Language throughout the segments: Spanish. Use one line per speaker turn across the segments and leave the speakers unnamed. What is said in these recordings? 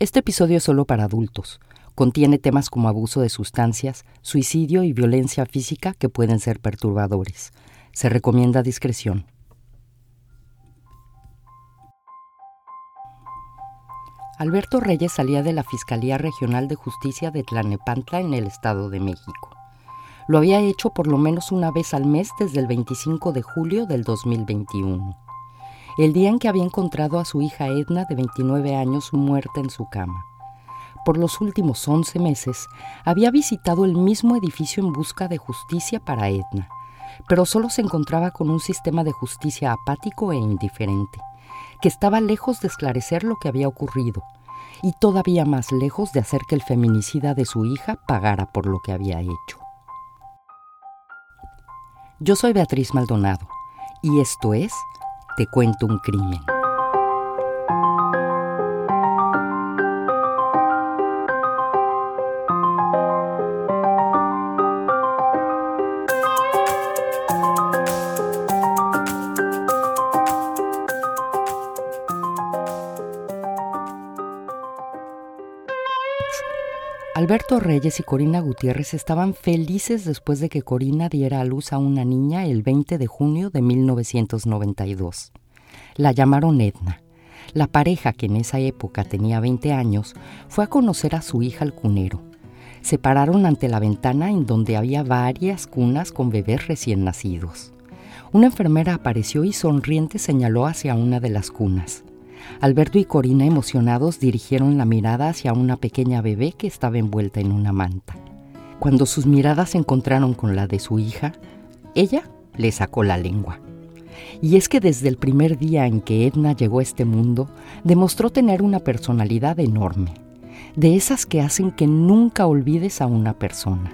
Este episodio es solo para adultos. Contiene temas como abuso de sustancias, suicidio y violencia física que pueden ser perturbadores. Se recomienda discreción. Alberto Reyes salía de la Fiscalía Regional de Justicia de Tlanepantla en el Estado de México. Lo había hecho por lo menos una vez al mes desde el 25 de julio del 2021, el día en que había encontrado a su hija Edna de 29 años muerta en su cama. Por los últimos 11 meses había visitado el mismo edificio en busca de justicia para Edna, pero solo se encontraba con un sistema de justicia apático e indiferente que estaba lejos de esclarecer lo que había ocurrido y todavía más lejos de hacer que el feminicida de su hija pagara por lo que había hecho. Yo soy Beatriz Maldonado y esto es Te cuento un crimen. Alberto Reyes y Corina Gutiérrez estaban felices después de que Corina diera a luz a una niña el 20 de junio de 1992. La llamaron Edna. La pareja, que en esa época tenía 20 años, fue a conocer a su hija al cunero. Se pararon ante la ventana en donde había varias cunas con bebés recién nacidos. Una enfermera apareció y sonriente señaló hacia una de las cunas. Alberto y Corina, emocionados, dirigieron la mirada hacia una pequeña bebé que estaba envuelta en una manta. Cuando sus miradas se encontraron con la de su hija, ella le sacó la lengua. Y es que desde el primer día en que Edna llegó a este mundo, demostró tener una personalidad enorme, de esas que hacen que nunca olvides a una persona.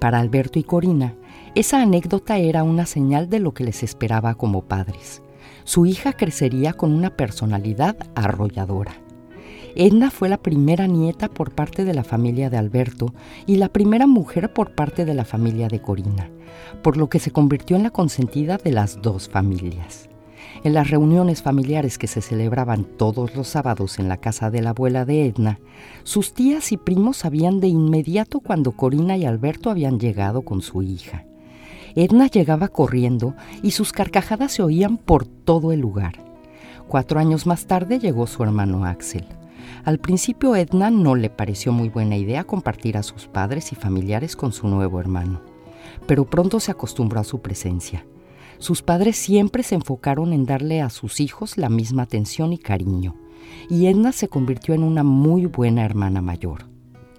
Para Alberto y Corina, esa anécdota era una señal de lo que les esperaba como padres su hija crecería con una personalidad arrolladora. Edna fue la primera nieta por parte de la familia de Alberto y la primera mujer por parte de la familia de Corina, por lo que se convirtió en la consentida de las dos familias. En las reuniones familiares que se celebraban todos los sábados en la casa de la abuela de Edna, sus tías y primos sabían de inmediato cuando Corina y Alberto habían llegado con su hija. Edna llegaba corriendo y sus carcajadas se oían por todo el lugar. Cuatro años más tarde llegó su hermano Axel. Al principio Edna no le pareció muy buena idea compartir a sus padres y familiares con su nuevo hermano, pero pronto se acostumbró a su presencia. Sus padres siempre se enfocaron en darle a sus hijos la misma atención y cariño, y Edna se convirtió en una muy buena hermana mayor.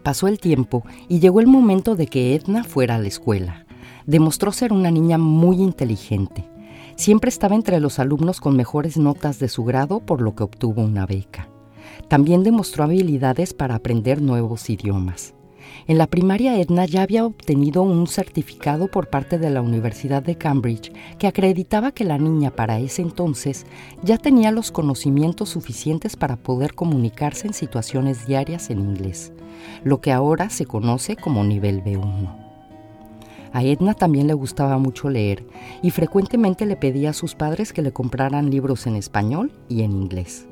Pasó el tiempo y llegó el momento de que Edna fuera a la escuela demostró ser una niña muy inteligente. Siempre estaba entre los alumnos con mejores notas de su grado, por lo que obtuvo una beca. También demostró habilidades para aprender nuevos idiomas. En la primaria Edna ya había obtenido un certificado por parte de la Universidad de Cambridge que acreditaba que la niña para ese entonces ya tenía los conocimientos suficientes para poder comunicarse en situaciones diarias en inglés, lo que ahora se conoce como nivel B1. A Edna también le gustaba mucho leer y frecuentemente le pedía a sus padres que le compraran libros en español y en inglés.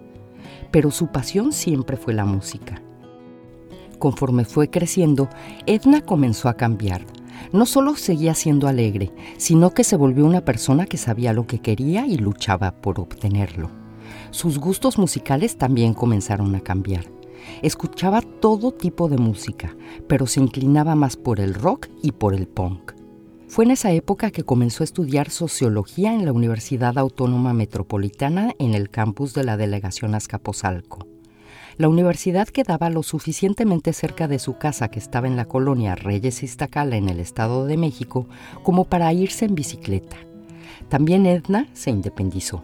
Pero su pasión siempre fue la música. Conforme fue creciendo, Edna comenzó a cambiar. No solo seguía siendo alegre, sino que se volvió una persona que sabía lo que quería y luchaba por obtenerlo. Sus gustos musicales también comenzaron a cambiar. Escuchaba todo tipo de música, pero se inclinaba más por el rock y por el punk. Fue en esa época que comenzó a estudiar sociología en la Universidad Autónoma Metropolitana en el campus de la delegación Azcapotzalco. La universidad quedaba lo suficientemente cerca de su casa que estaba en la colonia Reyes Iztacala en el Estado de México como para irse en bicicleta. También Edna se independizó.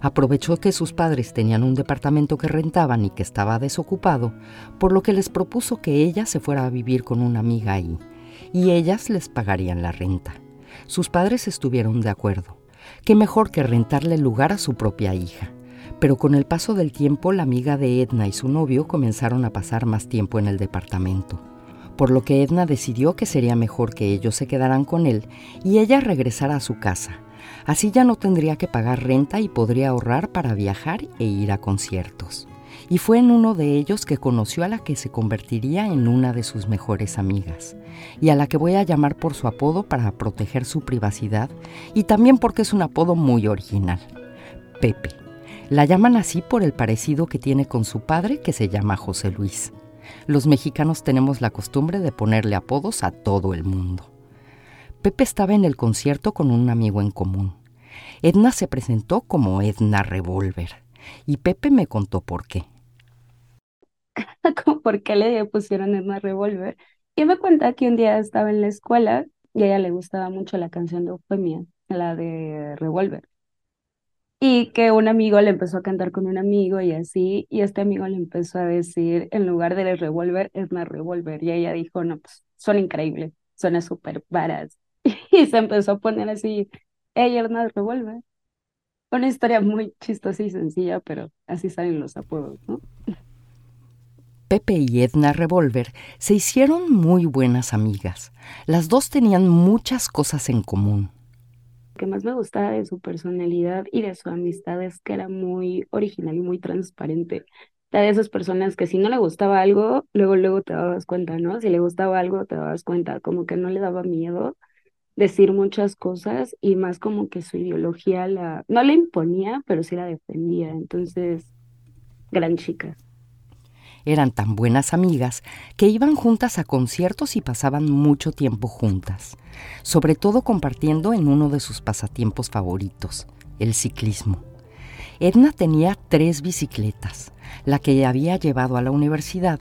Aprovechó que sus padres tenían un departamento que rentaban y que estaba desocupado, por lo que les propuso que ella se fuera a vivir con una amiga ahí, y ellas les pagarían la renta. Sus padres estuvieron de acuerdo. Qué mejor que rentarle el lugar a su propia hija. Pero con el paso del tiempo, la amiga de Edna y su novio comenzaron a pasar más tiempo en el departamento, por lo que Edna decidió que sería mejor que ellos se quedaran con él y ella regresara a su casa, Así ya no tendría que pagar renta y podría ahorrar para viajar e ir a conciertos. y fue en uno de ellos que conoció a la que se convertiría en una de sus mejores amigas, y a la que voy a llamar por su apodo para proteger su privacidad y también porque es un apodo muy original, Pepe. La llaman así por el parecido que tiene con su padre que se llama José Luis. Los mexicanos tenemos la costumbre de ponerle apodos a todo el mundo. Pepe estaba en el concierto con un amigo en común. Edna se presentó como Edna Revolver y Pepe me contó por qué.
¿Por qué le pusieron Edna Revolver? Y me cuenta que un día estaba en la escuela y a ella le gustaba mucho la canción de Eufemia, la de Revolver y que un amigo le empezó a cantar con un amigo y así, y este amigo le empezó a decir, en lugar de revolver, más revolver, y ella dijo, no, pues son increíbles, suena súper varas, y se empezó a poner así, ella es más revolver. Una historia muy chistosa y sencilla, pero así salen los apodos, ¿no?
Pepe y Edna Revolver se hicieron muy buenas amigas. Las dos tenían muchas cosas en común
que más me gustaba de su personalidad y de su amistad es que era muy original y muy transparente. Era de esas personas que si no le gustaba algo, luego, luego te dabas cuenta, ¿no? Si le gustaba algo, te dabas cuenta, como que no le daba miedo decir muchas cosas y más como que su ideología la, no le imponía, pero sí la defendía. Entonces, gran chica.
Eran tan buenas amigas que iban juntas a conciertos y pasaban mucho tiempo juntas, sobre todo compartiendo en uno de sus pasatiempos favoritos, el ciclismo. Edna tenía tres bicicletas, la que había llevado a la universidad,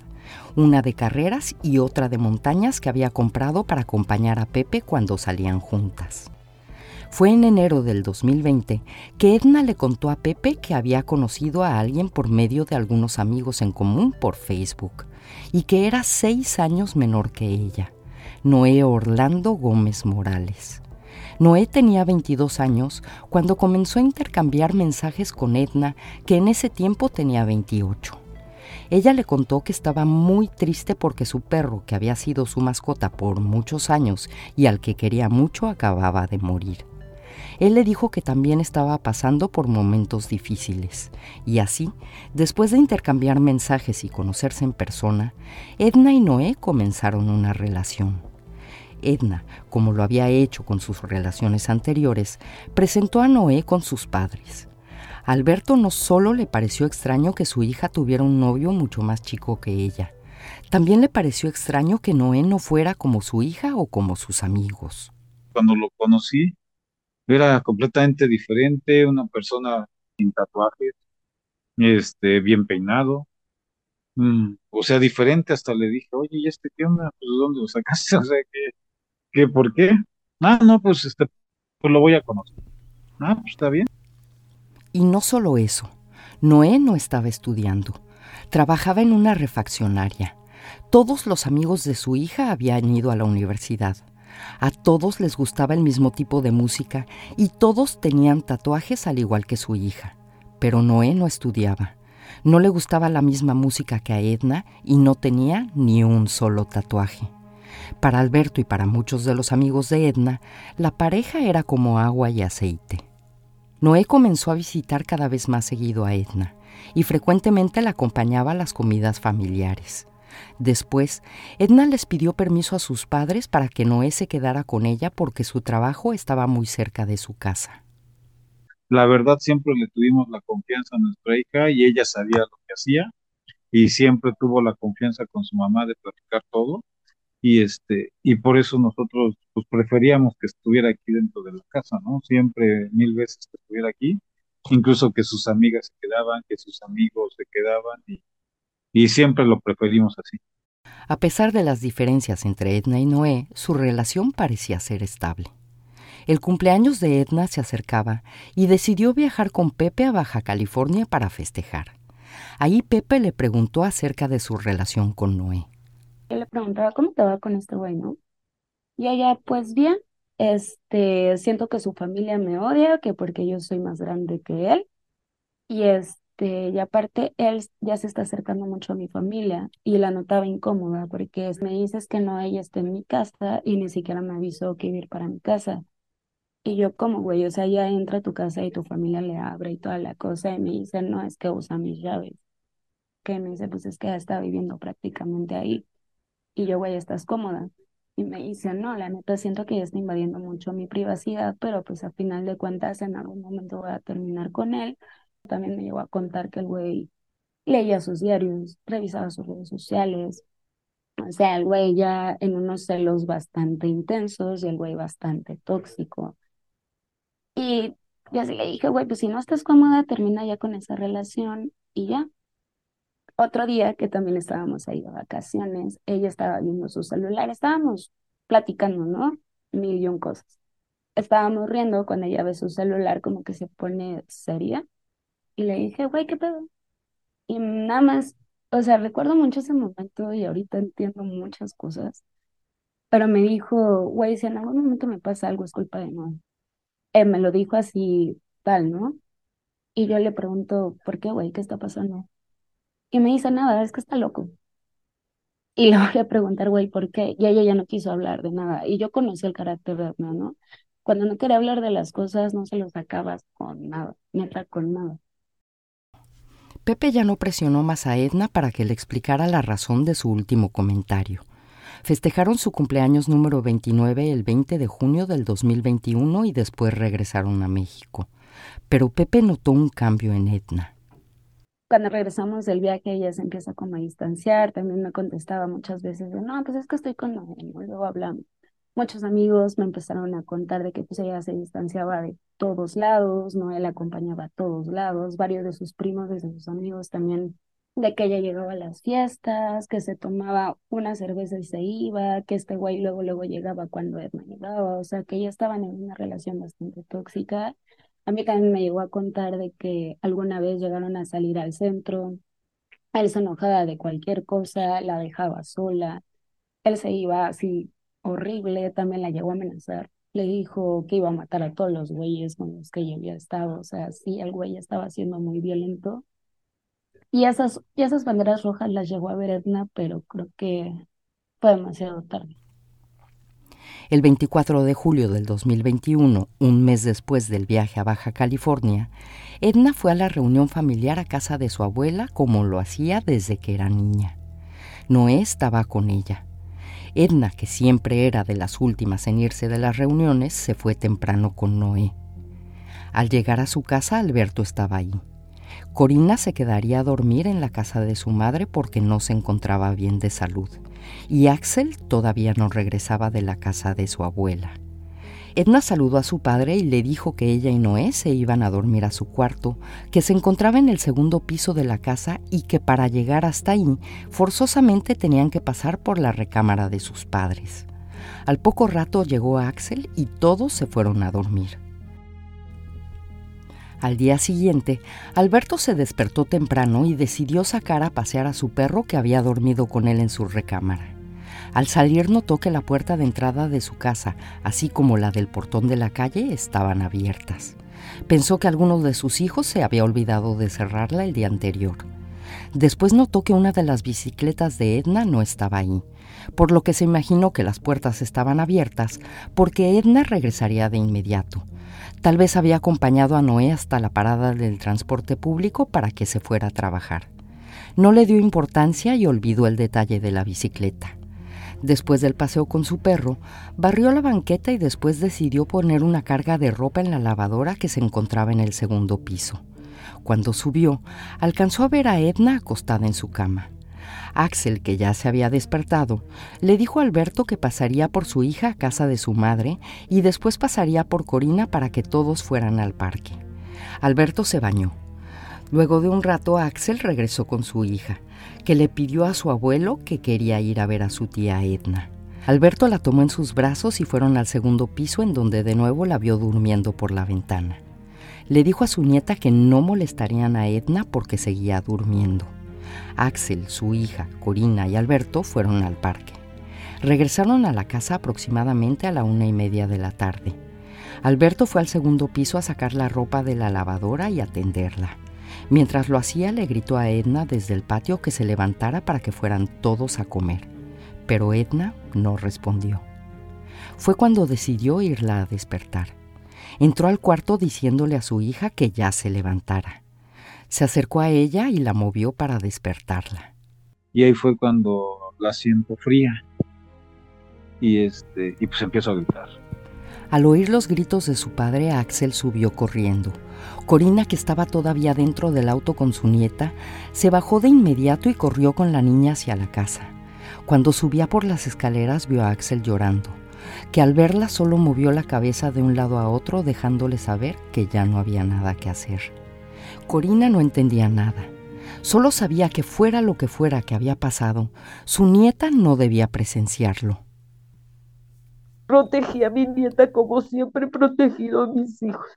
una de carreras y otra de montañas que había comprado para acompañar a Pepe cuando salían juntas. Fue en enero del 2020 que Edna le contó a Pepe que había conocido a alguien por medio de algunos amigos en común por Facebook y que era seis años menor que ella, Noé Orlando Gómez Morales. Noé tenía 22 años cuando comenzó a intercambiar mensajes con Edna, que en ese tiempo tenía 28. Ella le contó que estaba muy triste porque su perro, que había sido su mascota por muchos años y al que quería mucho, acababa de morir. Él le dijo que también estaba pasando por momentos difíciles. Y así, después de intercambiar mensajes y conocerse en persona, Edna y Noé comenzaron una relación. Edna, como lo había hecho con sus relaciones anteriores, presentó a Noé con sus padres. Alberto no solo le pareció extraño que su hija tuviera un novio mucho más chico que ella, también le pareció extraño que Noé no fuera como su hija o como sus amigos.
Cuando lo conocí, era completamente diferente, una persona sin tatuajes, este, bien peinado, mm, o sea, diferente, hasta le dije, oye, ¿y este qué onda? Pues, ¿dónde lo sacaste? O sea, ¿qué, qué, por qué? Ah, no, pues, este, pues lo voy a conocer. Ah, pues está bien.
Y no solo eso, Noé no estaba estudiando, trabajaba en una refaccionaria. Todos los amigos de su hija habían ido a la universidad. A todos les gustaba el mismo tipo de música y todos tenían tatuajes al igual que su hija. Pero Noé no estudiaba. No le gustaba la misma música que a Edna y no tenía ni un solo tatuaje. Para Alberto y para muchos de los amigos de Edna, la pareja era como agua y aceite. Noé comenzó a visitar cada vez más seguido a Edna y frecuentemente la acompañaba a las comidas familiares. Después, Edna les pidió permiso a sus padres para que Noé se quedara con ella porque su trabajo estaba muy cerca de su casa.
La verdad, siempre le tuvimos la confianza a nuestra hija y ella sabía lo que hacía y siempre tuvo la confianza con su mamá de platicar todo y este y por eso nosotros pues preferíamos que estuviera aquí dentro de la casa, ¿no? Siempre mil veces que estuviera aquí, incluso que sus amigas se quedaban, que sus amigos se quedaban y y siempre lo preferimos así.
A pesar de las diferencias entre Edna y Noé, su relación parecía ser estable. El cumpleaños de Edna se acercaba y decidió viajar con Pepe a Baja California para festejar. Ahí Pepe le preguntó acerca de su relación con Noé.
Él le preguntaba, ¿cómo te va con este güey, no? Y ella, pues bien, este, siento que su familia me odia, que porque yo soy más grande que él. Y es, este, y aparte, él ya se está acercando mucho a mi familia y la notaba incómoda porque me dices que no, ella está en mi casa y ni siquiera me avisó que iba a ir para mi casa. Y yo, como güey? O sea, ya entra a tu casa y tu familia le abre y toda la cosa y me dice, no, es que usa mis llaves. qué? Me dice, pues es que está viviendo prácticamente ahí. Y yo, güey, ¿estás cómoda? Y me dice, no, la neta siento que ya está invadiendo mucho mi privacidad, pero pues a final de cuentas en algún momento voy a terminar con él. También me llegó a contar que el güey leía sus diarios, revisaba sus redes sociales. O sea, el güey ya en unos celos bastante intensos y el güey bastante tóxico. Y yo así le dije, güey, pues si no estás cómoda, termina ya con esa relación y ya. Otro día que también estábamos ahí de vacaciones, ella estaba viendo su celular, estábamos platicando, ¿no? Mil y cosas. Estábamos riendo cuando ella ve su celular como que se pone seria y le dije, güey, ¿qué pedo? Y nada más, o sea, recuerdo mucho ese momento y ahorita entiendo muchas cosas, pero me dijo, güey, si en algún momento me pasa algo es culpa de no. Él me lo dijo así, tal, ¿no? Y yo le pregunto, ¿por qué, güey? ¿Qué está pasando? Y me dice, nada, es que está loco. Y le voy a preguntar, güey, ¿por qué? Y ella ya no quiso hablar de nada. Y yo conocí el carácter de Edna, ¿no? Cuando no quiere hablar de las cosas, no se los acabas con nada, neta, con nada.
Pepe ya no presionó más a Edna para que le explicara la razón de su último comentario. Festejaron su cumpleaños número 29 el 20 de junio del 2021 y después regresaron a México. Pero Pepe notó un cambio en Edna
cuando regresamos del viaje ella se empieza como a distanciar, también me contestaba muchas veces de, no, pues es que estoy con Noel, luego hablamos. Muchos amigos me empezaron a contar de que pues ella se distanciaba de todos lados, Noel acompañaba a todos lados, varios de sus primos, de sus amigos también, de que ella llegaba a las fiestas, que se tomaba una cerveza y se iba, que este güey luego luego llegaba cuando Edna llegaba, o sea que ya estaban en una relación bastante tóxica a mí también me llegó a contar de que alguna vez llegaron a salir al centro, él se enojaba de cualquier cosa, la dejaba sola, él se iba así horrible, también la llegó a amenazar, le dijo que iba a matar a todos los güeyes con los que ella había estado, o sea, sí, el güey estaba siendo muy violento. Y esas, y esas banderas rojas las llegó a ver Edna, pero creo que fue demasiado tarde.
El 24 de julio del 2021, un mes después del viaje a Baja California, Edna fue a la reunión familiar a casa de su abuela como lo hacía desde que era niña. Noé estaba con ella. Edna, que siempre era de las últimas en irse de las reuniones, se fue temprano con Noé. Al llegar a su casa, Alberto estaba ahí. Corina se quedaría a dormir en la casa de su madre porque no se encontraba bien de salud y Axel todavía no regresaba de la casa de su abuela. Edna saludó a su padre y le dijo que ella y Noé se iban a dormir a su cuarto, que se encontraba en el segundo piso de la casa y que para llegar hasta ahí forzosamente tenían que pasar por la recámara de sus padres. Al poco rato llegó Axel y todos se fueron a dormir. Al día siguiente, Alberto se despertó temprano y decidió sacar a pasear a su perro que había dormido con él en su recámara. Al salir notó que la puerta de entrada de su casa, así como la del portón de la calle, estaban abiertas. Pensó que alguno de sus hijos se había olvidado de cerrarla el día anterior. Después notó que una de las bicicletas de Edna no estaba ahí, por lo que se imaginó que las puertas estaban abiertas porque Edna regresaría de inmediato. Tal vez había acompañado a Noé hasta la parada del transporte público para que se fuera a trabajar. No le dio importancia y olvidó el detalle de la bicicleta. Después del paseo con su perro, barrió la banqueta y después decidió poner una carga de ropa en la lavadora que se encontraba en el segundo piso. Cuando subió, alcanzó a ver a Edna acostada en su cama. Axel, que ya se había despertado, le dijo a Alberto que pasaría por su hija a casa de su madre y después pasaría por Corina para que todos fueran al parque. Alberto se bañó. Luego de un rato Axel regresó con su hija, que le pidió a su abuelo que quería ir a ver a su tía Edna. Alberto la tomó en sus brazos y fueron al segundo piso en donde de nuevo la vio durmiendo por la ventana. Le dijo a su nieta que no molestarían a Edna porque seguía durmiendo. Axel, su hija, Corina y Alberto fueron al parque. Regresaron a la casa aproximadamente a la una y media de la tarde. Alberto fue al segundo piso a sacar la ropa de la lavadora y atenderla. Mientras lo hacía, le gritó a Edna desde el patio que se levantara para que fueran todos a comer. Pero Edna no respondió. Fue cuando decidió irla a despertar. Entró al cuarto diciéndole a su hija que ya se levantara. Se acercó a ella y la movió para despertarla.
Y ahí fue cuando la siento fría. Y este, y pues empiezo a gritar.
Al oír los gritos de su padre, Axel subió corriendo. Corina, que estaba todavía dentro del auto con su nieta, se bajó de inmediato y corrió con la niña hacia la casa. Cuando subía por las escaleras vio a Axel llorando, que al verla solo movió la cabeza de un lado a otro dejándole saber que ya no había nada que hacer. Corina no entendía nada. Solo sabía que fuera lo que fuera que había pasado, su nieta no debía presenciarlo.
Protegí a mi nieta como siempre he protegido a mis hijos.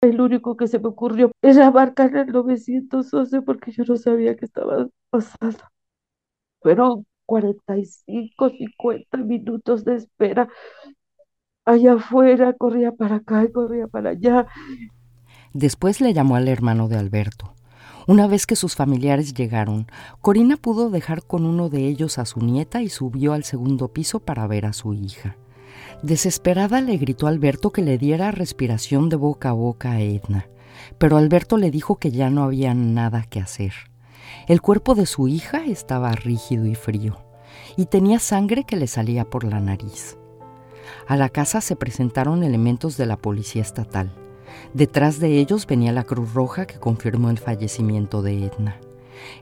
El único que se me ocurrió era marcar el 911 porque yo no sabía qué estaba pasando. Fueron 45, 50 minutos de espera. Allá afuera, corría para acá y corría para allá.
Después le llamó al hermano de Alberto. Una vez que sus familiares llegaron, Corina pudo dejar con uno de ellos a su nieta y subió al segundo piso para ver a su hija. Desesperada le gritó a Alberto que le diera respiración de boca a boca a Edna, pero Alberto le dijo que ya no había nada que hacer. El cuerpo de su hija estaba rígido y frío, y tenía sangre que le salía por la nariz. A la casa se presentaron elementos de la policía estatal. Detrás de ellos venía la Cruz Roja que confirmó el fallecimiento de Edna.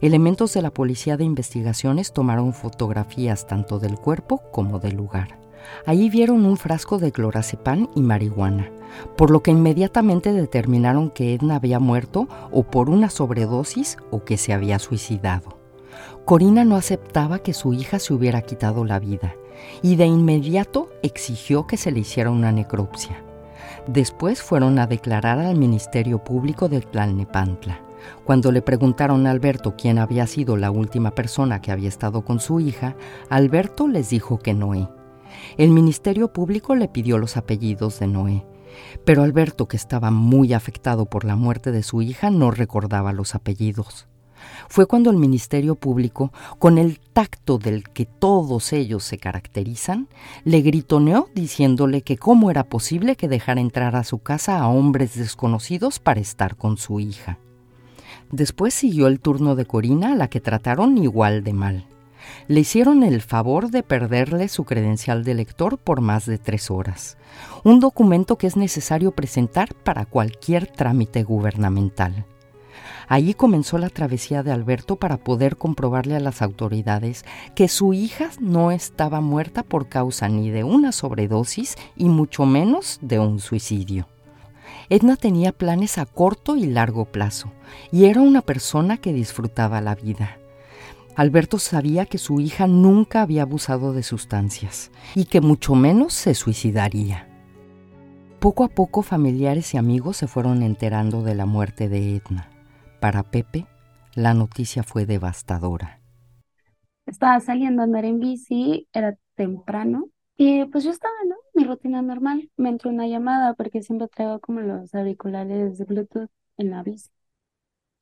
Elementos de la Policía de Investigaciones tomaron fotografías tanto del cuerpo como del lugar. Allí vieron un frasco de clorazepam y marihuana, por lo que inmediatamente determinaron que Edna había muerto o por una sobredosis o que se había suicidado. Corina no aceptaba que su hija se hubiera quitado la vida y de inmediato exigió que se le hiciera una necropsia. Después fueron a declarar al Ministerio Público de Tlalnepantla. Cuando le preguntaron a Alberto quién había sido la última persona que había estado con su hija, Alberto les dijo que Noé. El Ministerio Público le pidió los apellidos de Noé, pero Alberto, que estaba muy afectado por la muerte de su hija, no recordaba los apellidos fue cuando el Ministerio Público, con el tacto del que todos ellos se caracterizan, le gritoneó diciéndole que cómo era posible que dejara entrar a su casa a hombres desconocidos para estar con su hija. Después siguió el turno de Corina, a la que trataron igual de mal. Le hicieron el favor de perderle su credencial de lector por más de tres horas, un documento que es necesario presentar para cualquier trámite gubernamental. Allí comenzó la travesía de Alberto para poder comprobarle a las autoridades que su hija no estaba muerta por causa ni de una sobredosis y mucho menos de un suicidio. Edna tenía planes a corto y largo plazo y era una persona que disfrutaba la vida. Alberto sabía que su hija nunca había abusado de sustancias y que mucho menos se suicidaría. Poco a poco familiares y amigos se fueron enterando de la muerte de Edna. Para Pepe, la noticia fue devastadora.
Estaba saliendo a andar en bici, era temprano, y pues yo estaba, ¿no? Mi rutina normal. Me entró una llamada porque siempre traigo como los auriculares de Bluetooth en la bici.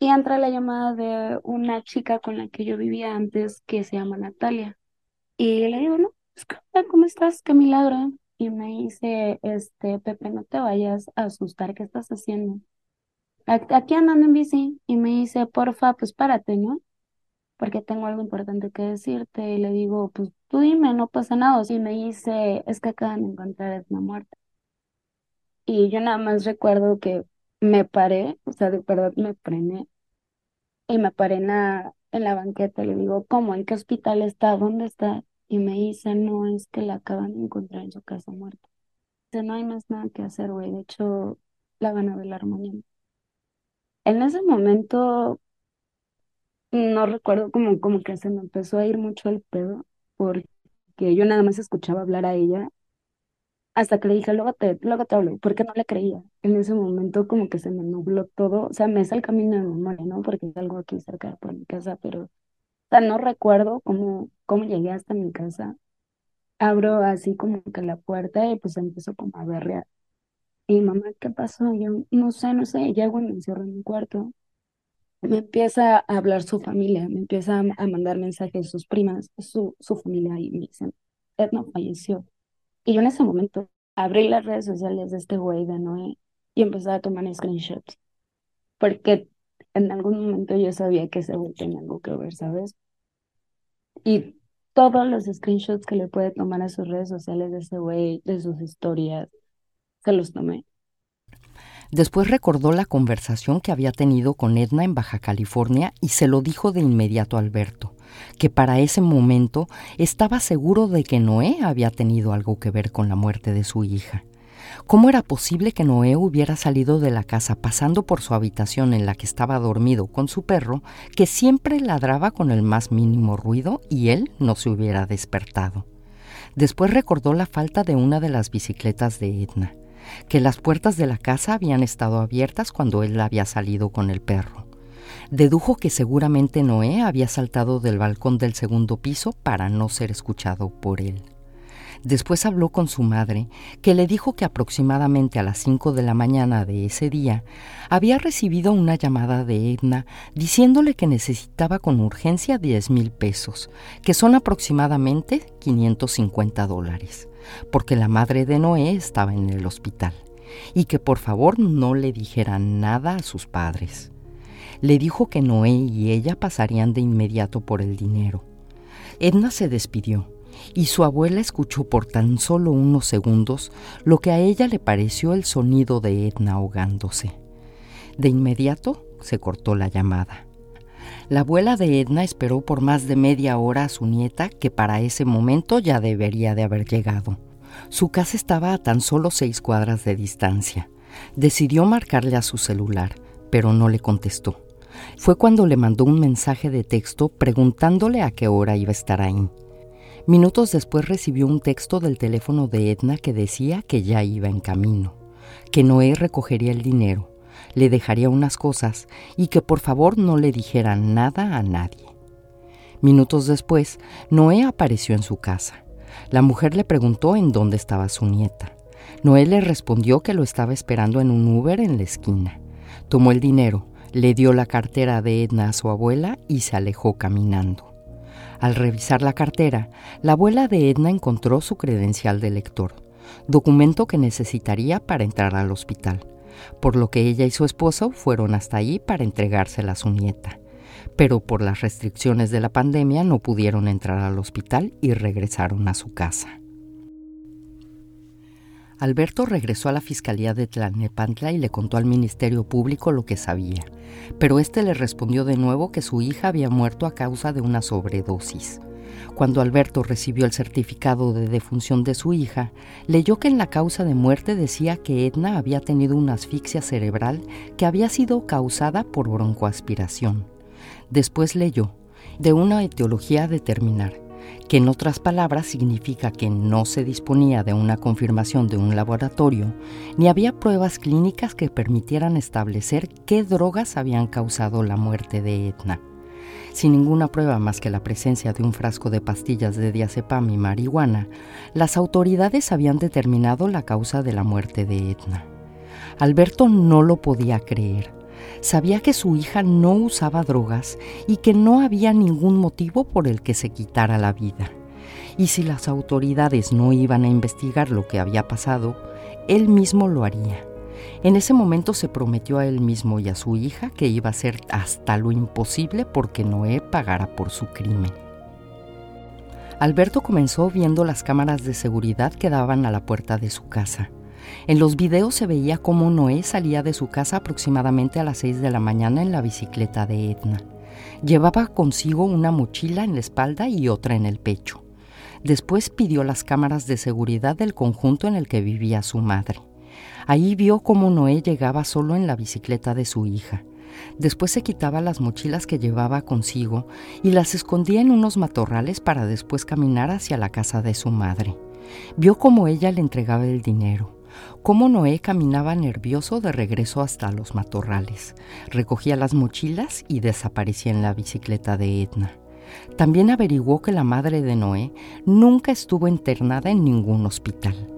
Y entra la llamada de una chica con la que yo vivía antes que se llama Natalia. Y le digo, no, pues, ¿cómo estás? Qué milagro. Y me dice, este, Pepe, no te vayas a asustar, ¿qué estás haciendo? Aquí andando en bici y me dice, porfa, pues párate, ¿no? Porque tengo algo importante que decirte. Y le digo, pues tú dime, no pasa nada. Y me dice, es que acaban de encontrar a una muerta. Y yo nada más recuerdo que me paré, o sea, de verdad me frené. Y me paré en la, en la banqueta y le digo, ¿cómo? ¿En qué hospital está? ¿Dónde está? Y me dice, no, es que la acaban de encontrar en su casa muerta. Dice, no hay más nada que hacer, güey. De hecho, la van a velar mañana. En ese momento no recuerdo como, que se me empezó a ir mucho el pedo, porque yo nada más escuchaba hablar a ella hasta que le dije, luego te, luego te hablo, porque no le creía. En ese momento como que se me nubló todo, o sea, me es el camino de memoria, ¿no? Porque es algo aquí cerca por mi casa, pero, no recuerdo cómo, cómo llegué hasta mi casa. Abro así como que la puerta y pues empezó como a berrear. Y mamá, ¿qué pasó? Yo no sé, no sé. Llego y me encierro en mi cuarto. Me empieza a hablar su familia, me empieza a mandar mensajes sus primas, su, su familia, y me dicen, Edna falleció. Y yo en ese momento abrí las redes sociales de este güey de Noé y empecé a tomar screenshots. Porque en algún momento yo sabía que ese güey tenía algo que ver, ¿sabes? Y todos los screenshots que le puede tomar a sus redes sociales de ese güey, de sus historias, los tomé.
Después recordó la conversación que había tenido con Edna en Baja California y se lo dijo de inmediato a Alberto, que para ese momento estaba seguro de que Noé había tenido algo que ver con la muerte de su hija. ¿Cómo era posible que Noé hubiera salido de la casa pasando por su habitación en la que estaba dormido con su perro, que siempre ladraba con el más mínimo ruido y él no se hubiera despertado? Después recordó la falta de una de las bicicletas de Edna que las puertas de la casa habían estado abiertas cuando él había salido con el perro. Dedujo que seguramente Noé había saltado del balcón del segundo piso para no ser escuchado por él. Después habló con su madre, que le dijo que aproximadamente a las cinco de la mañana de ese día había recibido una llamada de Edna diciéndole que necesitaba con urgencia diez mil pesos, que son aproximadamente 550 dólares porque la madre de Noé estaba en el hospital, y que por favor no le dijera nada a sus padres. Le dijo que Noé y ella pasarían de inmediato por el dinero. Edna se despidió, y su abuela escuchó por tan solo unos segundos lo que a ella le pareció el sonido de Edna ahogándose. De inmediato se cortó la llamada. La abuela de Edna esperó por más de media hora a su nieta, que para ese momento ya debería de haber llegado. Su casa estaba a tan solo seis cuadras de distancia. Decidió marcarle a su celular, pero no le contestó. Fue cuando le mandó un mensaje de texto preguntándole a qué hora iba a estar ahí. Minutos después recibió un texto del teléfono de Edna que decía que ya iba en camino, que Noé recogería el dinero le dejaría unas cosas y que por favor no le dijera nada a nadie. Minutos después, Noé apareció en su casa. La mujer le preguntó en dónde estaba su nieta. Noé le respondió que lo estaba esperando en un Uber en la esquina. Tomó el dinero, le dio la cartera de Edna a su abuela y se alejó caminando. Al revisar la cartera, la abuela de Edna encontró su credencial de lector, documento que necesitaría para entrar al hospital por lo que ella y su esposo fueron hasta allí para entregársela a su nieta. Pero por las restricciones de la pandemia no pudieron entrar al hospital y regresaron a su casa. Alberto regresó a la Fiscalía de Tlalnepantla y le contó al Ministerio Público lo que sabía, pero este le respondió de nuevo que su hija había muerto a causa de una sobredosis. Cuando Alberto recibió el certificado de defunción de su hija, leyó que en la causa de muerte decía que Edna había tenido una asfixia cerebral que había sido causada por broncoaspiración. Después leyó, de una etiología a determinar, que en otras palabras significa que no se disponía de una confirmación de un laboratorio, ni había pruebas clínicas que permitieran establecer qué drogas habían causado la muerte de Edna sin ninguna prueba más que la presencia de un frasco de pastillas de diazepam y marihuana, las autoridades habían determinado la causa de la muerte de Edna. Alberto no lo podía creer. Sabía que su hija no usaba drogas y que no había ningún motivo por el que se quitara la vida. Y si las autoridades no iban a investigar lo que había pasado, él mismo lo haría. En ese momento se prometió a él mismo y a su hija que iba a hacer hasta lo imposible porque Noé pagara por su crimen. Alberto comenzó viendo las cámaras de seguridad que daban a la puerta de su casa. En los videos se veía cómo Noé salía de su casa aproximadamente a las 6 de la mañana en la bicicleta de Edna. Llevaba consigo una mochila en la espalda y otra en el pecho. Después pidió las cámaras de seguridad del conjunto en el que vivía su madre. Ahí vio cómo Noé llegaba solo en la bicicleta de su hija. Después se quitaba las mochilas que llevaba consigo y las escondía en unos matorrales para después caminar hacia la casa de su madre. Vio cómo ella le entregaba el dinero, cómo Noé caminaba nervioso de regreso hasta los matorrales, recogía las mochilas y desaparecía en la bicicleta de Edna. También averiguó que la madre de Noé nunca estuvo internada en ningún hospital.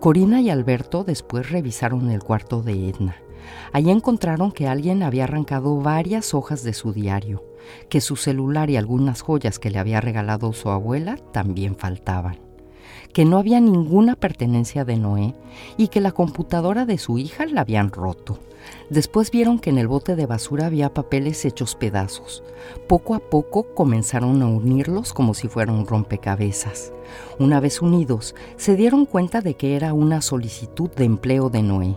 Corina y Alberto después revisaron el cuarto de Edna. Allí encontraron que alguien había arrancado varias hojas de su diario, que su celular y algunas joyas que le había regalado su abuela también faltaban. que no había ninguna pertenencia de Noé y que la computadora de su hija la habían roto. Después vieron que en el bote de basura había papeles hechos pedazos. Poco a poco comenzaron a unirlos como si fuera un rompecabezas. Una vez unidos, se dieron cuenta de que era una solicitud de empleo de Noé,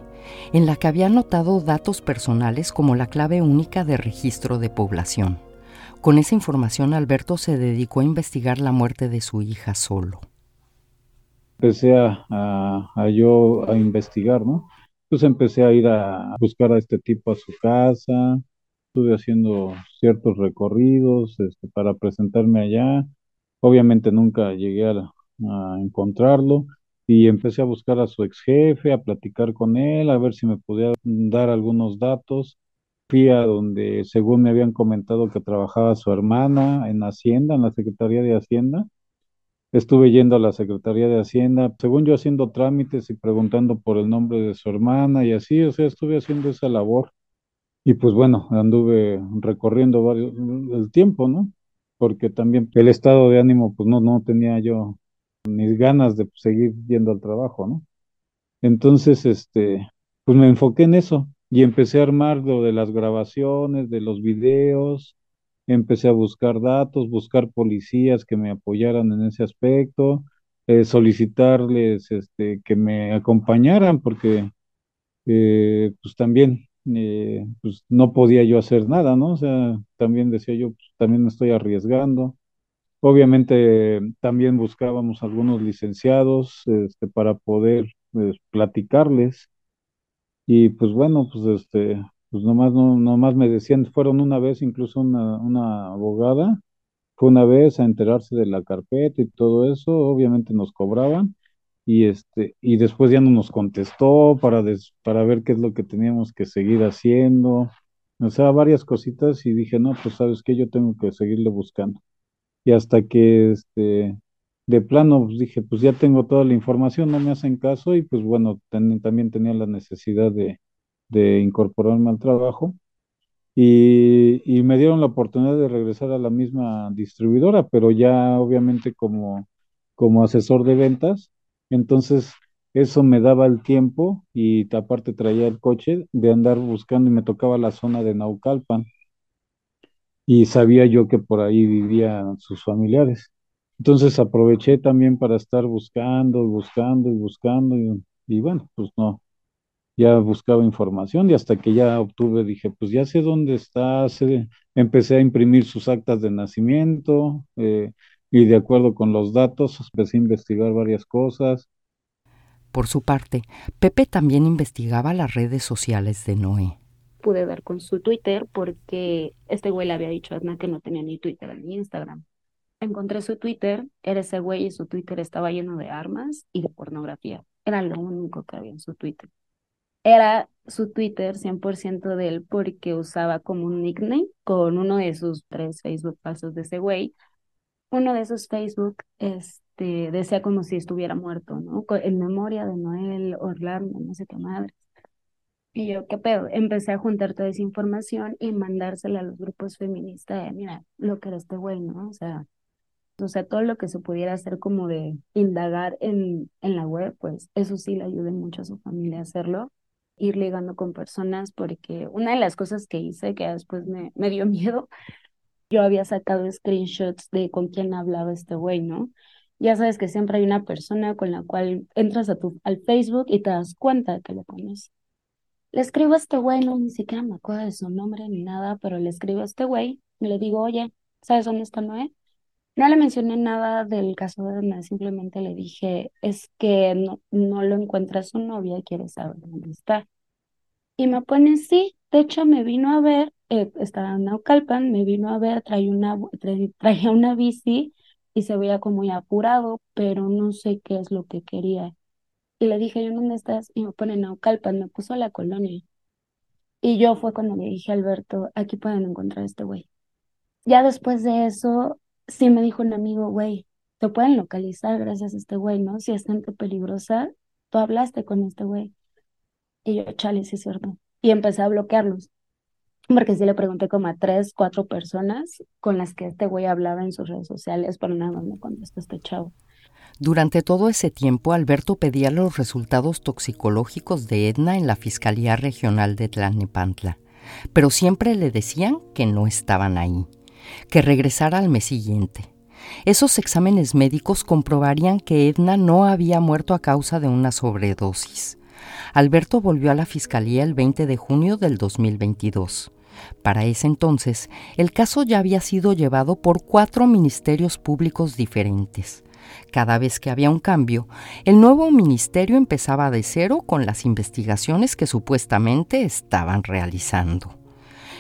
en la que había anotado datos personales como la clave única de registro de población. Con esa información Alberto se dedicó a investigar la muerte de su hija solo.
Empecé a, a yo a investigar, ¿no? Pues empecé a ir a buscar a este tipo a su casa, estuve haciendo ciertos recorridos este, para presentarme allá. Obviamente nunca llegué a, encontrarlo y empecé a buscar a su ex jefe, a platicar con él, a ver si me podía dar algunos datos. Fui a donde, según me habían comentado, que trabajaba su hermana en Hacienda, en la Secretaría de Hacienda, Estuve yendo a la Secretaría de Hacienda, según yo haciendo trámites y preguntando por el nombre de su hermana y así, o sea, estuve haciendo esa labor. Y pues bueno, anduve recorriendo varios el tiempo, ¿no? Porque también el estado de ánimo, pues no, no tenía yo mis ganas de seguir yendo al trabajo, ¿no? Entonces, este, pues me enfoqué en eso y empecé a armar lo de las grabaciones, de los videos, empecé a buscar datos, buscar policías que me apoyaran en ese aspecto, eh, solicitarles este, que me acompañaran porque eh, pues también eh, pues no podía yo hacer nada, ¿no? O sea, también decía yo, pues, también me estoy arriesgando. Obviamente también buscábamos algunos licenciados este, para poder pues, platicarles y pues bueno, pues este, pues nomás, no, nomás me decían, fueron una vez, incluso una, una abogada, fue una vez a enterarse de la carpeta y todo eso, obviamente nos cobraban, y este, y después ya no nos contestó para, para ver qué es lo que teníamos que seguir haciendo, o sea, varias cositas, y dije, no, pues sabes que yo tengo que seguirle buscando. Y hasta que este, de plano pues dije, pues ya tengo toda la información, no me hacen caso, y pues bueno, también tenía la necesidad de de incorporarme al trabajo y, y, me dieron la oportunidad de regresar a la misma distribuidora, pero ya obviamente como, como asesor de ventas. Entonces eso me daba el tiempo y aparte traía el coche de andar buscando y me tocaba la zona de Naucalpan y sabía yo que por ahí vivían sus familiares. Entonces aproveché también para estar buscando buscando y buscando y, y bueno, pues no, ya buscaba información y hasta que ya obtuve, dije, pues ya sé dónde está, empecé a imprimir sus actas de nacimiento eh, y de acuerdo con los datos empecé a investigar varias cosas.
Por su parte, Pepe también investigaba las redes sociales de Noé.
Pude dar con su Twitter porque este güey le había dicho a Edna que no tenía ni Twitter ni Instagram. Encontré su Twitter, era ese güey y su Twitter estaba lleno de armas y de pornografía. Era lo único que había en su Twitter era su Twitter 100% de él porque usaba como un nickname con uno de sus tres Facebook pasos de ese güey. Uno de esos Facebook este, decía como si estuviera muerto, ¿no? En memoria de Noel Orlando, no sé qué madre. Y yo, ¿qué pedo? Empecé a juntar toda esa información y mandársela a los grupos feministas mira, lo que era este güey, ¿no? O sea, o sea, todo lo que se pudiera hacer como de indagar en, en la web, pues eso sí le ayuda mucho a su familia a hacerlo ir ligando con personas porque una de las cosas que hice que después me, me dio miedo, yo había sacado screenshots de con quién hablaba este güey, ¿no? Ya sabes que siempre hay una persona con la cual entras a tu, al Facebook y te das cuenta que lo conoces. Le escribo a este güey, no ni siquiera me acuerdo de su nombre ni nada, pero le escribo a este güey y le digo, oye, ¿sabes dónde está Noé? No le mencioné nada del caso de Noé, simplemente le dije, es que no, no lo encuentra su novia y quiere saber dónde está. Y me pone, sí, de hecho me vino a ver, eh, estaba en Naucalpan, me vino a ver, traía una, traía una bici y se veía como muy apurado, pero no sé qué es lo que quería. Y le dije, ¿yo dónde estás? Y me pone Naucalpan, me puso la colonia. Y yo fue cuando le dije Alberto, aquí pueden encontrar este güey. Ya después de eso, sí me dijo un amigo, güey, te pueden localizar gracias a este güey, ¿no? Si es gente peligrosa, tú hablaste con este güey. Y yo, chale, sí es cierto. Y empecé a bloquearlos. Porque sí le pregunté como a tres, cuatro personas con las que este güey hablaba en sus redes sociales, pero nada más me contestó este chavo.
Durante todo ese tiempo, Alberto pedía los resultados toxicológicos de Edna en la Fiscalía Regional de Tlalnepantla, pero siempre le decían que no estaban ahí, que regresara al mes siguiente. Esos exámenes médicos comprobarían que Edna no había muerto a causa de una sobredosis. Alberto volvió a la Fiscalía el 20 de junio del 2022. Para ese entonces, el caso ya había sido llevado por cuatro ministerios públicos diferentes. Cada vez que había un cambio, el nuevo ministerio empezaba de cero con las investigaciones que supuestamente estaban realizando.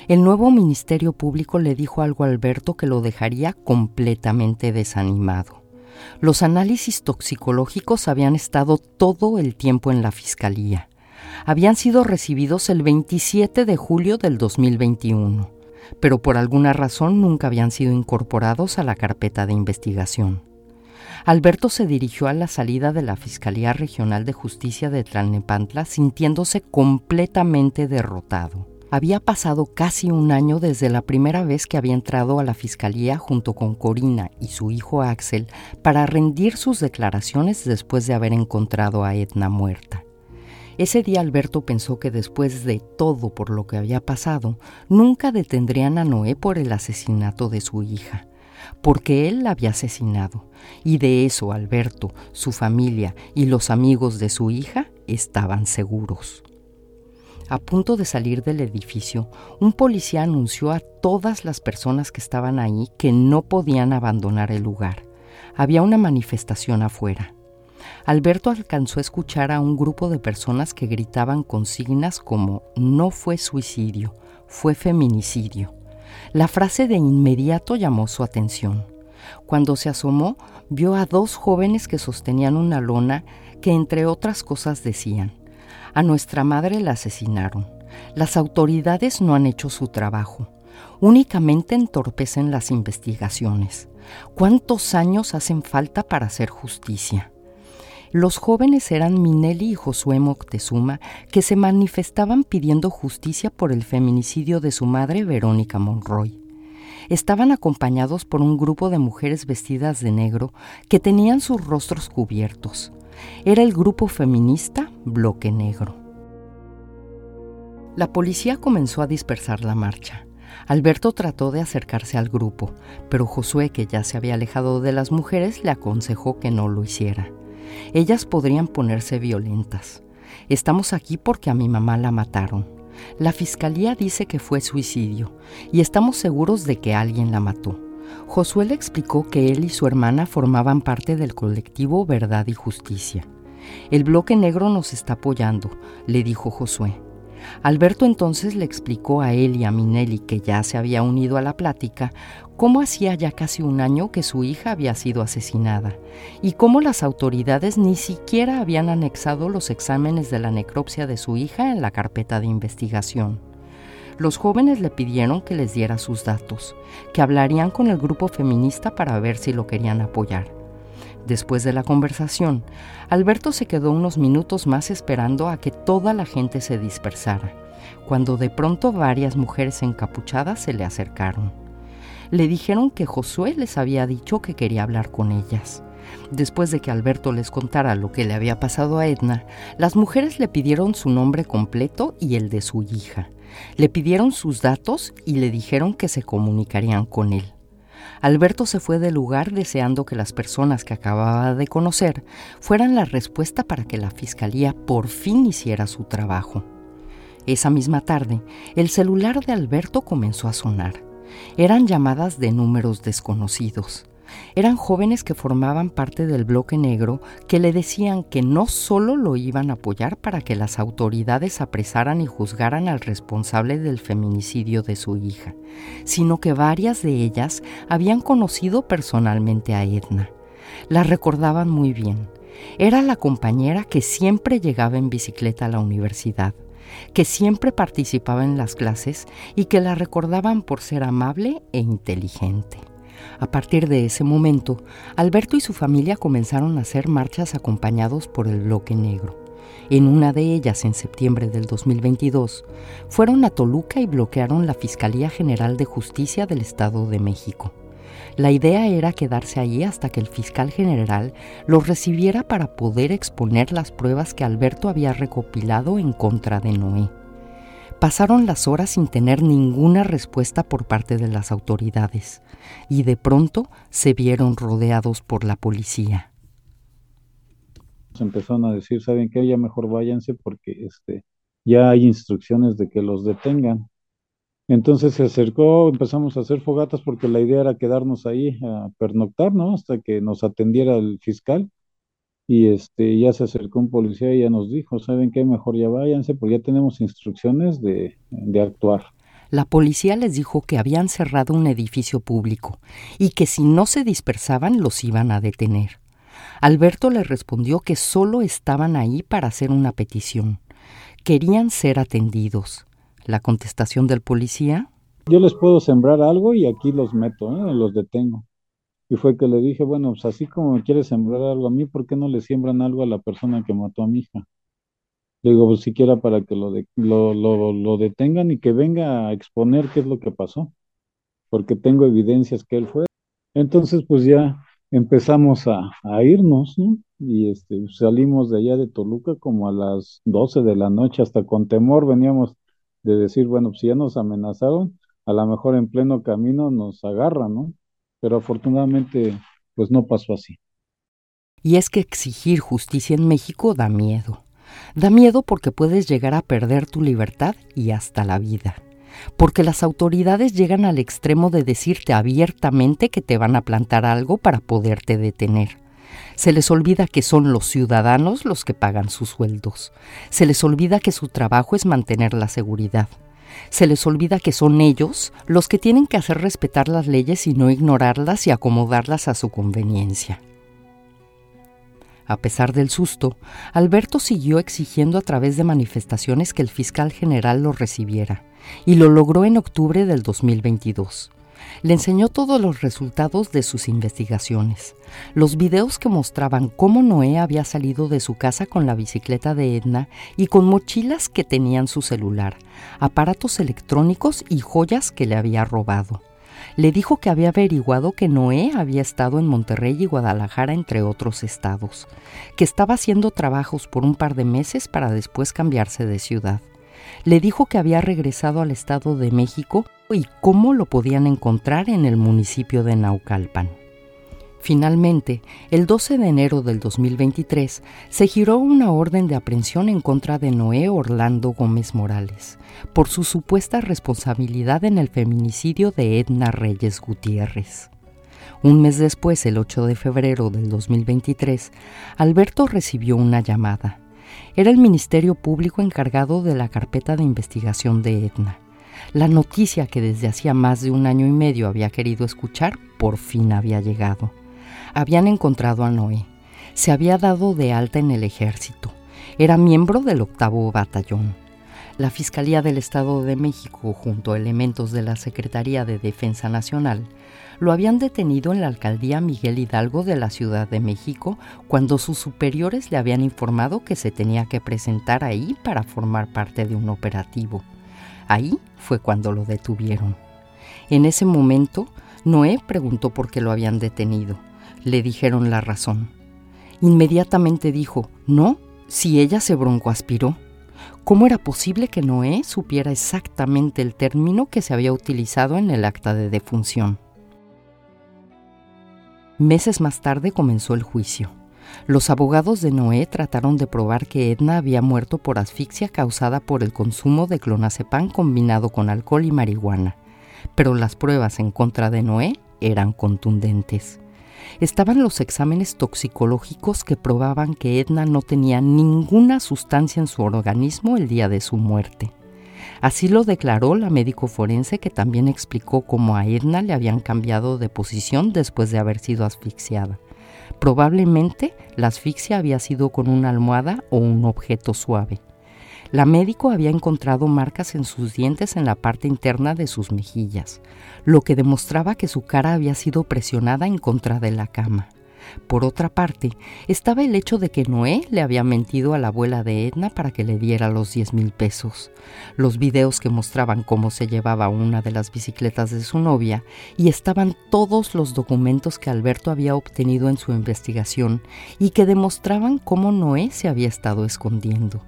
El nuevo Ministerio Público le dijo algo a Alberto que lo dejaría completamente desanimado. Los análisis toxicológicos habían estado todo el tiempo en la Fiscalía. Habían sido recibidos el 27 de julio del 2021, pero por alguna razón nunca habían sido incorporados a la carpeta de investigación. Alberto se dirigió a la salida de la Fiscalía Regional de Justicia de Tlalnepantla sintiéndose completamente derrotado. Había pasado casi un año desde la primera vez que había entrado a la Fiscalía junto con Corina y su hijo Axel para rendir sus declaraciones después de haber encontrado a Edna muerta. Ese día Alberto pensó que después de todo por lo que había pasado, nunca detendrían a Noé por el asesinato de su hija porque él la había asesinado, y de eso Alberto, su familia y los amigos de su hija estaban seguros. A punto de salir del edificio, un policía anunció a todas las personas que estaban ahí que no podían abandonar el lugar. Había una manifestación afuera. Alberto alcanzó a escuchar a un grupo de personas que gritaban consignas como no fue suicidio, fue feminicidio. La frase de inmediato llamó su atención. Cuando se asomó, vio a dos jóvenes que sostenían una lona que, entre otras cosas, decían, A nuestra madre la asesinaron. Las autoridades no han hecho su trabajo. Únicamente entorpecen las investigaciones. ¿Cuántos años hacen falta para hacer justicia? Los jóvenes eran Minelli y Josué Moctezuma, que se manifestaban pidiendo justicia por el feminicidio de su madre Verónica Monroy. Estaban acompañados por un grupo de mujeres vestidas de negro que tenían sus rostros cubiertos. Era el grupo feminista Bloque Negro. La policía comenzó a dispersar la marcha. Alberto trató de acercarse al grupo, pero Josué, que ya se había alejado de las mujeres, le aconsejó que no lo hiciera. Ellas podrían ponerse violentas. Estamos aquí porque a mi mamá la mataron. La fiscalía dice que fue suicidio y estamos seguros de que alguien la mató. Josué le explicó que él y su hermana formaban parte del colectivo Verdad y Justicia. El bloque negro nos está apoyando, le dijo Josué. Alberto entonces le explicó a él y a Minelli, que ya se había unido a la plática, cómo hacía ya casi un año que su hija había sido asesinada y cómo las autoridades ni siquiera habían anexado los exámenes de la necropsia de su hija en la carpeta de investigación. Los jóvenes le pidieron que les diera sus datos, que hablarían con el grupo feminista para ver si lo querían apoyar. Después de la conversación, Alberto se quedó unos minutos más esperando a que toda la gente se dispersara, cuando de pronto varias mujeres encapuchadas se le acercaron. Le dijeron que Josué les había dicho que quería hablar con ellas. Después de que Alberto les contara lo que le había pasado a Edna, las mujeres le pidieron su nombre completo y el de su hija. Le pidieron sus datos y le dijeron que se comunicarían con él. Alberto se fue del lugar deseando que las personas que acababa de conocer fueran la respuesta para que la fiscalía por fin hiciera su trabajo. Esa misma tarde, el celular de Alberto comenzó a sonar. Eran llamadas de números desconocidos. Eran jóvenes que formaban parte del bloque negro que le decían que no solo lo iban a apoyar para que las autoridades apresaran y juzgaran al responsable del feminicidio de su hija, sino que varias de ellas habían conocido personalmente a Edna. La recordaban muy bien. Era la compañera que siempre llegaba en bicicleta a la universidad, que siempre participaba en las clases y que la recordaban por ser amable e inteligente. A partir de ese momento, Alberto y su familia comenzaron a hacer marchas acompañados por el bloque negro. En una de ellas, en septiembre del 2022, fueron a Toluca y bloquearon la Fiscalía General de Justicia del Estado de México. La idea era quedarse allí hasta que el fiscal general los recibiera para poder exponer las pruebas que Alberto había recopilado en contra de Noé. Pasaron las horas sin tener ninguna respuesta por parte de las autoridades y de pronto se vieron rodeados por la policía.
Empezaron a decir, ¿saben qué? Ya mejor váyanse porque este, ya hay instrucciones de que los detengan. Entonces se acercó, empezamos a hacer fogatas porque la idea era quedarnos ahí a pernoctar, ¿no? Hasta que nos atendiera el fiscal. Y este, ya se acercó un policía y ya nos dijo, ¿saben qué? Mejor ya váyanse porque ya tenemos instrucciones de, de actuar.
La policía les dijo que habían cerrado un edificio público y que si no se dispersaban los iban a detener. Alberto le respondió que solo estaban ahí para hacer una petición. Querían ser atendidos. La contestación del policía.
Yo les puedo sembrar algo y aquí los meto, ¿eh? los detengo. Y fue que le dije, bueno, pues así como me quieres sembrar algo a mí, ¿por qué no le siembran algo a la persona que mató a mi hija? Digo, pues siquiera para que lo, lo, lo, lo detengan y que venga a exponer qué es lo que pasó, porque tengo evidencias que él fue. Entonces, pues ya empezamos a, a irnos, ¿no? Y este, salimos de allá de Toluca como a las 12 de la noche, hasta con temor veníamos de decir, bueno, pues ya nos amenazaron, a lo mejor en pleno camino nos agarran, ¿no? Pero afortunadamente, pues no pasó así.
Y es que exigir justicia en México da miedo. Da miedo porque puedes llegar a perder tu libertad y hasta la vida. Porque las autoridades llegan al extremo de decirte abiertamente que te van a plantar algo para poderte detener. Se les olvida que son los ciudadanos los que pagan sus sueldos. Se les olvida que su trabajo es mantener la seguridad. Se les olvida que son ellos los que tienen que hacer respetar las leyes y no ignorarlas y acomodarlas a su conveniencia. A pesar del susto, Alberto siguió exigiendo a través de manifestaciones que el fiscal general lo recibiera, y lo logró en octubre del 2022 le enseñó todos los resultados de sus investigaciones, los videos que mostraban cómo Noé había salido de su casa con la bicicleta de Edna y con mochilas que tenían su celular, aparatos electrónicos y joyas que le había robado. Le dijo que había averiguado que Noé había estado en Monterrey y Guadalajara, entre otros estados, que estaba haciendo trabajos por un par de meses para después cambiarse de ciudad le dijo que había regresado al Estado de México y cómo lo podían encontrar en el municipio de Naucalpan. Finalmente, el 12 de enero del 2023, se giró una orden de aprehensión en contra de Noé Orlando Gómez Morales por su supuesta responsabilidad en el feminicidio de Edna Reyes Gutiérrez. Un mes después, el 8 de febrero del 2023, Alberto recibió una llamada. Era el Ministerio Público encargado de la carpeta de investigación de Edna. La noticia que desde hacía más de un año y medio había querido escuchar por fin había llegado. Habían encontrado a Noé. Se había dado de alta en el ejército. Era miembro del octavo batallón. La Fiscalía del Estado de México, junto a elementos de la Secretaría de Defensa Nacional, lo habían detenido en la alcaldía Miguel Hidalgo de la Ciudad de México cuando sus superiores le habían informado que se tenía que presentar ahí para formar parte de un operativo. Ahí fue cuando lo detuvieron. En ese momento, Noé preguntó por qué lo habían detenido. Le dijeron la razón. Inmediatamente dijo, no, si ella se broncoaspiró. ¿Cómo era posible que Noé supiera exactamente el término que se había utilizado en el acta de defunción? Meses más tarde comenzó el juicio. Los abogados de Noé trataron de probar que Edna había muerto por asfixia causada por el consumo de clonazepam combinado con alcohol y marihuana, pero las pruebas en contra de Noé eran contundentes. Estaban los exámenes toxicológicos que probaban que Edna no tenía ninguna sustancia en su organismo el día de su muerte. Así lo declaró la médico forense que también explicó cómo a Edna le habían cambiado de posición después de haber sido asfixiada. Probablemente la asfixia había sido con una almohada o un objeto suave. La médico había encontrado marcas en sus dientes en la parte interna de sus mejillas, lo que demostraba que su cara había sido presionada en contra de la cama. Por otra parte, estaba el hecho de que Noé le había mentido a la abuela de Edna para que le diera los 10 mil pesos, los videos que mostraban cómo se llevaba una de las bicicletas de su novia y estaban todos los documentos que Alberto había obtenido en su investigación y que demostraban cómo Noé se había estado escondiendo.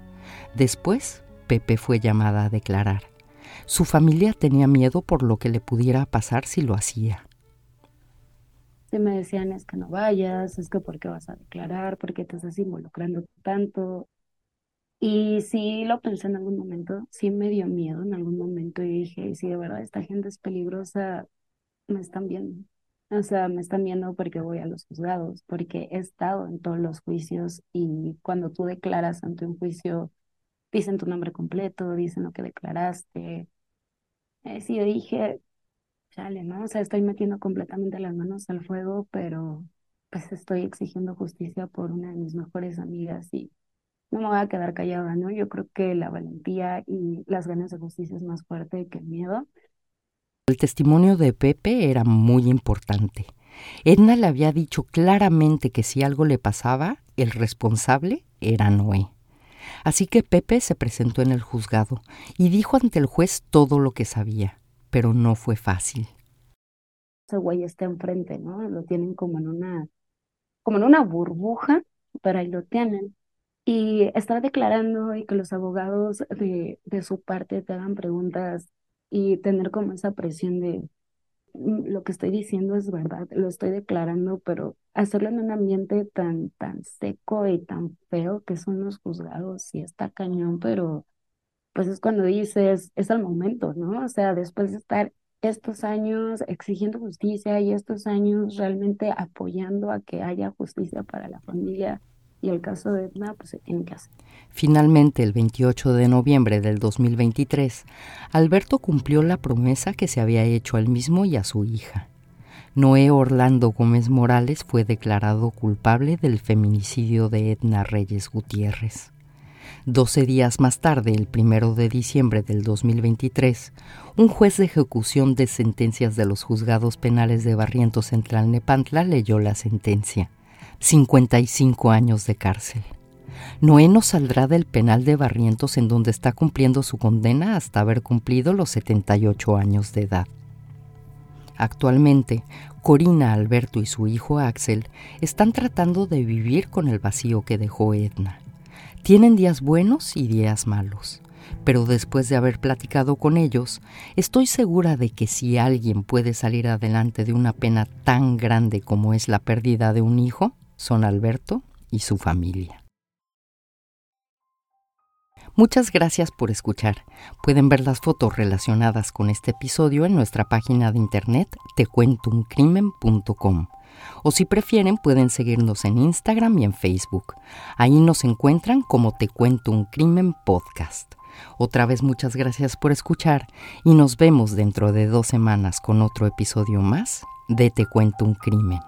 Después, Pepe fue llamada a declarar. Su familia tenía miedo por lo que le pudiera pasar si lo hacía.
Me decían es que no vayas, es que por qué vas a declarar, por qué te estás involucrando tanto. Y sí lo pensé en algún momento, sí me dio miedo en algún momento y dije, si de verdad esta gente es peligrosa, me están viendo. O sea, me están viendo porque voy a los juzgados, porque he estado en todos los juicios y cuando tú declaras ante un juicio, dicen tu nombre completo, dicen lo que declaraste. Eh, sí, yo dije, chale, ¿no? O sea, estoy metiendo completamente las manos al fuego, pero pues estoy exigiendo justicia por una de mis mejores amigas y no me voy a quedar callada, ¿no? Yo creo que la valentía y las ganas de justicia es más fuerte que el miedo.
El testimonio de Pepe era muy importante. Edna le había dicho claramente que si algo le pasaba, el responsable era Noé. Así que Pepe se presentó en el juzgado y dijo ante el juez todo lo que sabía pero no fue fácil.
Ese güey está enfrente, ¿no? Lo tienen como en una, como en una burbuja, pero ahí lo tienen. Y estar declarando y que los abogados de, de su parte te hagan preguntas y tener como esa presión de lo que estoy diciendo es verdad, lo estoy declarando, pero hacerlo en un ambiente tan, tan seco y tan feo que son los juzgados, y está cañón, pero pues es cuando dices, es el momento, ¿no? O sea, después de estar estos años exigiendo justicia y estos años realmente apoyando a que haya justicia para la familia y el caso de Edna, pues en casa.
Finalmente, el 28 de noviembre del 2023, Alberto cumplió la promesa que se había hecho a él mismo y a su hija. Noé Orlando Gómez Morales fue declarado culpable del feminicidio de Edna Reyes Gutiérrez. Doce días más tarde, el primero de diciembre del 2023, un juez de ejecución de sentencias de los juzgados penales de Barrientos Central Nepantla leyó la sentencia. 55 años de cárcel. Noé no saldrá del penal de Barrientos en donde está cumpliendo su condena hasta haber cumplido los 78 años de edad. Actualmente, Corina, Alberto y su hijo Axel están tratando de vivir con el vacío que dejó Edna. Tienen días buenos y días malos, pero después de haber platicado con ellos, estoy segura de que si alguien puede salir adelante de una pena tan grande como es la pérdida de un hijo, son Alberto y su familia. Muchas gracias por escuchar. Pueden ver las fotos relacionadas con este episodio en nuestra página de internet tecuentouncrimen.com o si prefieren pueden seguirnos en Instagram y en Facebook. Ahí nos encuentran como Te Cuento un Crimen Podcast. Otra vez muchas gracias por escuchar y nos vemos dentro de dos semanas con otro episodio más de Te Cuento un Crimen.